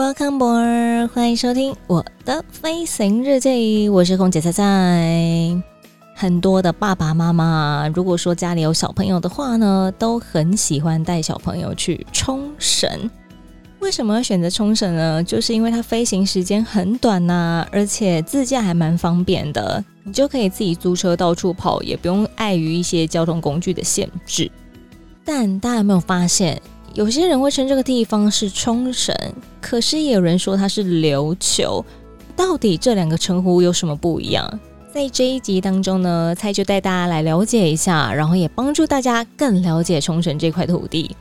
Welcome, boy！欢迎收听我的飞行日记，我是空姐菜菜。很多的爸爸妈妈，如果说家里有小朋友的话呢，都很喜欢带小朋友去冲绳。为什么要选择冲绳呢？就是因为它飞行时间很短呐、而且自驾还蛮方便的，你就可以自己租车到处跑，也不用碍于一些交通工具的限制。但大家有没有发现？有些人会称这个地方是冲绳，可是也有人说它是琉球。到底这两个称呼有什么不一样？在这一集当中呢，菜就带大家来了解一下，然后也帮助大家更了解冲绳这块土地。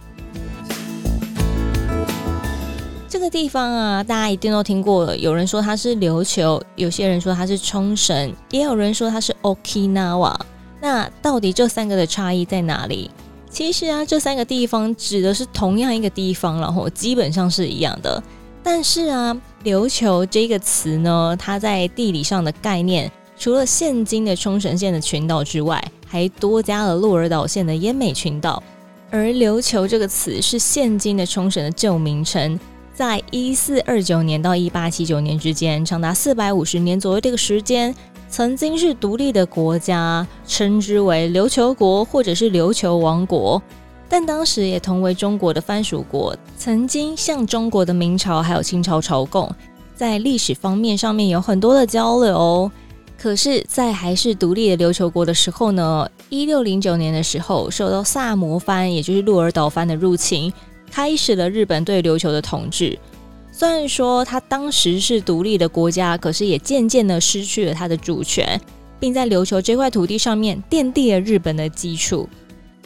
这个地方啊，大家一定都听过。有人说它是琉球，有些人说它是冲绳，也有人说它是 Okinawa。那到底这三个的差异在哪里？其实啊，这三个地方指的是同样一个地方，然后基本上是一样的。但是啊，琉球这个词呢，它在地理上的概念，除了现今的冲绳县的群岛之外，还多加了鹿儿岛县的奄美群岛。而琉球这个词是现今的冲绳的旧名称，在一四二九年到一八七九年之间，长达四百五十年左右这个时间。曾经是独立的国家，称之为琉球国或者是琉球王国，但当时也同为中国的藩属国，曾经向中国的明朝还有清朝朝贡，在历史方面上面有很多的交流。可是，在还是独立的琉球国的时候呢，一六零九年的时候，受到萨摩藩，也就是鹿儿岛藩的入侵，开始了日本对琉球的统治。虽然说他当时是独立的国家，可是也渐渐的失去了他的主权，并在琉球这块土地上面奠定了日本的基础。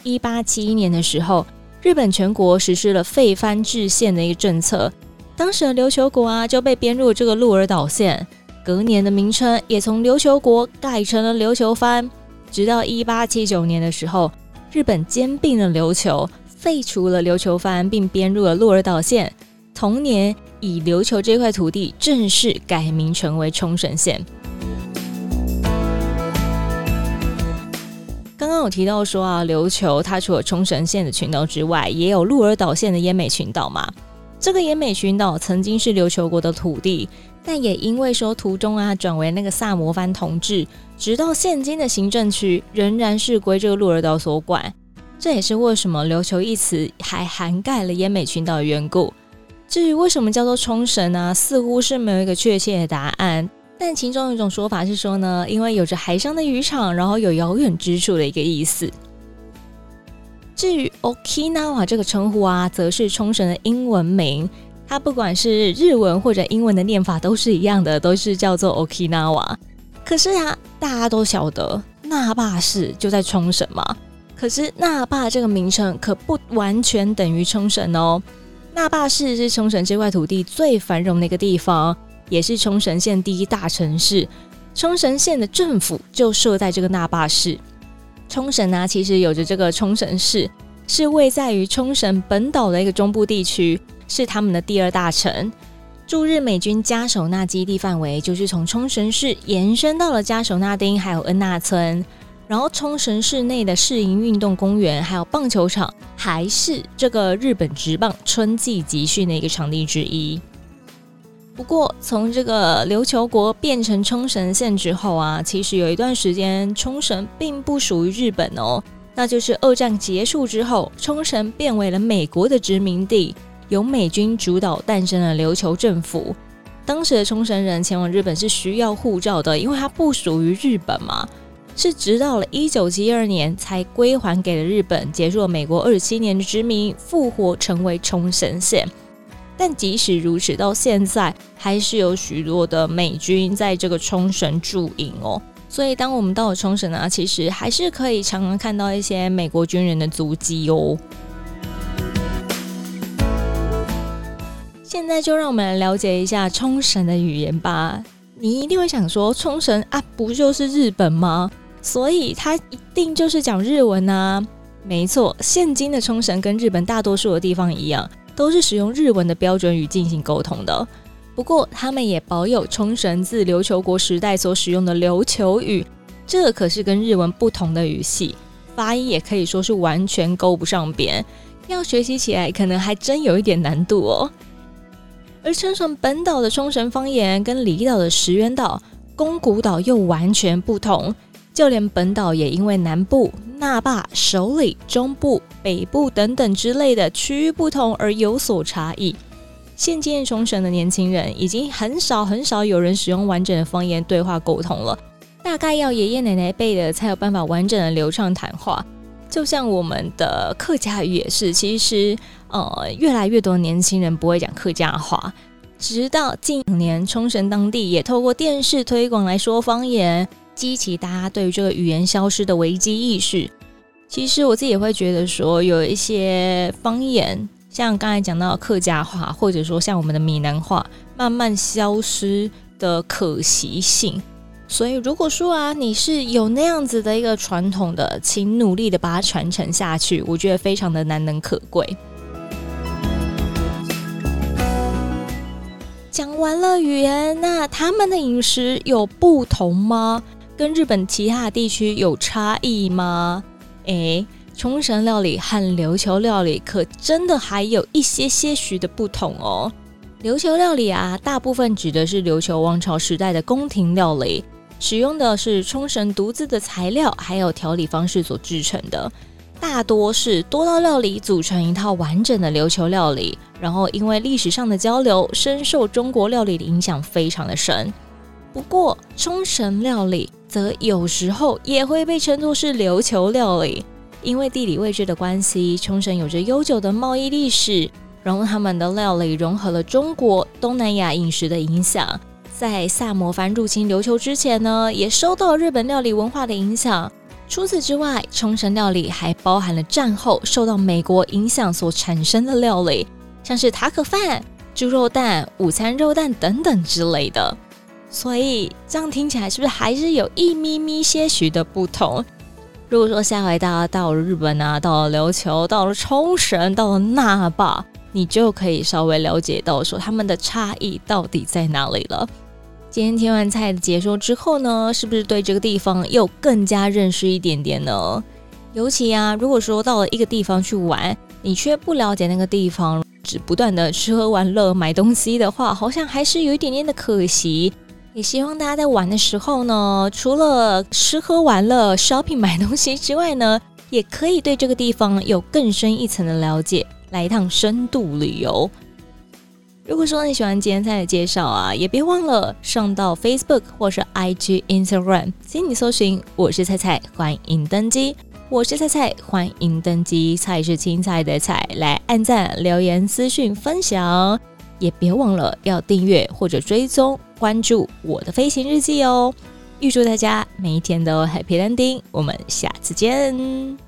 一八七一年的时候，日本全国实施了废藩置县的一个政策，当时的琉球国啊就被编入这个鹿儿岛县，隔年的名称也从琉球国改成了琉球藩。直到一八七九年的时候，日本兼并了琉球，废除了琉球藩，并编入了鹿儿岛县。同年，以琉球这块土地正式改名成为冲绳县。刚刚有提到说啊，琉球它除了冲绳县的群岛之外，也有鹿儿岛县的奄美群岛嘛。这个奄美群岛曾经是琉球国的土地，但也因为说途中啊转为那个萨摩藩统治，直到现今的行政区仍然是归这个鹿儿岛所管。这也是为什么琉球一词还涵盖了奄美群岛的缘故。至于为什么叫做冲绳呢？似乎是没有一个确切的答案。但其中有一种说法是说呢，因为有着海上的渔场，然后有遥远之处的一个意思。至于 Okinawa 这个称呼啊，则是冲绳的英文名。它不管是日文或者英文的念法都是一样的，都是叫做 Okinawa。可是啊，大家都晓得那霸市就在冲绳嘛。可是那霸这个名称可不完全等于冲绳哦。那霸市是冲绳这块土地最繁荣的一个地方，也是冲绳县第一大城市。冲绳县的政府就设在这个那霸市。冲绳呢，其实有着这个冲绳市，是位在于冲绳本岛的一个中部地区，是他们的第二大城。驻日美军嘉手纳基地范围就是从冲绳市延伸到了嘉手纳町，还有恩纳村。然后冲绳市内的市营运动公园，还有棒球场，还是这个日本职棒春季集训的一个场地之一。不过，从这个琉球国变成冲绳县之后啊，其实有一段时间冲绳并不属于日本哦。那就是二战结束之后，冲绳变为了美国的殖民地，由美军主导诞生了琉球政府。当时的冲绳人前往日本是需要护照的，因为它不属于日本嘛。是直到了一九七二年才归还给了日本，结束了美国二十七年的殖民，复活成为冲绳县。但即使如此，到现在还是有许多的美军在这个冲绳驻营哦。所以当我们到了冲绳呢，其实还是可以常常看到一些美国军人的足迹哦。现在就让我们来了解一下冲绳的语言吧。你一定会想说，冲绳啊，不就是日本吗？所以它一定就是讲日文啊。没错，现今的冲绳跟日本大多数的地方一样，都是使用日文的标准语进行沟通的。不过，他们也保有冲绳自琉球国时代所使用的琉球语，这可是跟日文不同的语系，发音也可以说是完全勾不上边，要学习起来可能还真有一点难度哦。而冲绳本岛的冲绳方言跟离岛的石垣岛、宫古岛又完全不同。就连本岛也因为南部、那霸、首里、中部、北部等等之类的区域不同而有所差异。现今冲绳的年轻人已经很少很少有人使用完整的方言对话沟通了，大概要爷爷奶奶辈的才有办法完整的流畅谈话。就像我们的客家语也是，其实呃越来越多年轻人不会讲客家话，直到近年冲绳当地也透过电视推广来说方言。激起大家对于这个语言消失的危机意识。其实我自己也会觉得说，有一些方言，像刚才讲到客家话，或者说像我们的闽南话，慢慢消失的可惜性。所以，如果说啊，你是有那样子的一个传统的，请努力的把它传承下去，我觉得非常的难能可贵。讲完了语言，那他们的饮食有不同吗？跟日本其他地区有差异吗？诶，冲绳料理和琉球料理可真的还有一些些许的不同哦。琉球料理啊，大部分指的是琉球王朝时代的宫廷料理，使用的是冲绳独自的材料还有调理方式所制成的，大多是多道料理组成一套完整的琉球料理。然后因为历史上的交流，深受中国料理的影响非常的深。不过冲绳料理。则有时候也会被称作是琉球料理，因为地理位置的关系，冲绳有着悠久的贸易历史，然后他们的料理融合了中国东南亚饮食的影响。在萨摩藩入侵琉球之前呢，也受到日本料理文化的影响。除此之外，冲绳料理还包含了战后受到美国影响所产生的料理，像是塔可饭、猪肉蛋、午餐肉蛋等等之类的。所以这样听起来是不是还是有一咪咪些许的不同？如果说下回大家到了日本啊，到了琉球，到了冲绳，到了那霸，你就可以稍微了解到说他们的差异到底在哪里了。今天听完菜的解说之后呢，是不是对这个地方又更加认识一点点呢？尤其啊，如果说到了一个地方去玩，你却不了解那个地方，只不断的吃喝玩乐买东西的话，好像还是有一点点的可惜。也希望大家在玩的时候呢，除了吃喝玩乐、shopping 买东西之外呢，也可以对这个地方有更深一层的了解，来一趟深度旅游。如果说你喜欢今天菜的介绍啊，也别忘了上到 Facebook 或是 IG、Instagram，请你搜寻“我是菜菜”，欢迎登机。我是菜菜，欢迎登机。菜是青菜的菜，来按赞、留言、私讯、分享。也别忘了要订阅或者追踪关注我的飞行日记哦！预祝大家每一天都 Happy Landing，我们下次见。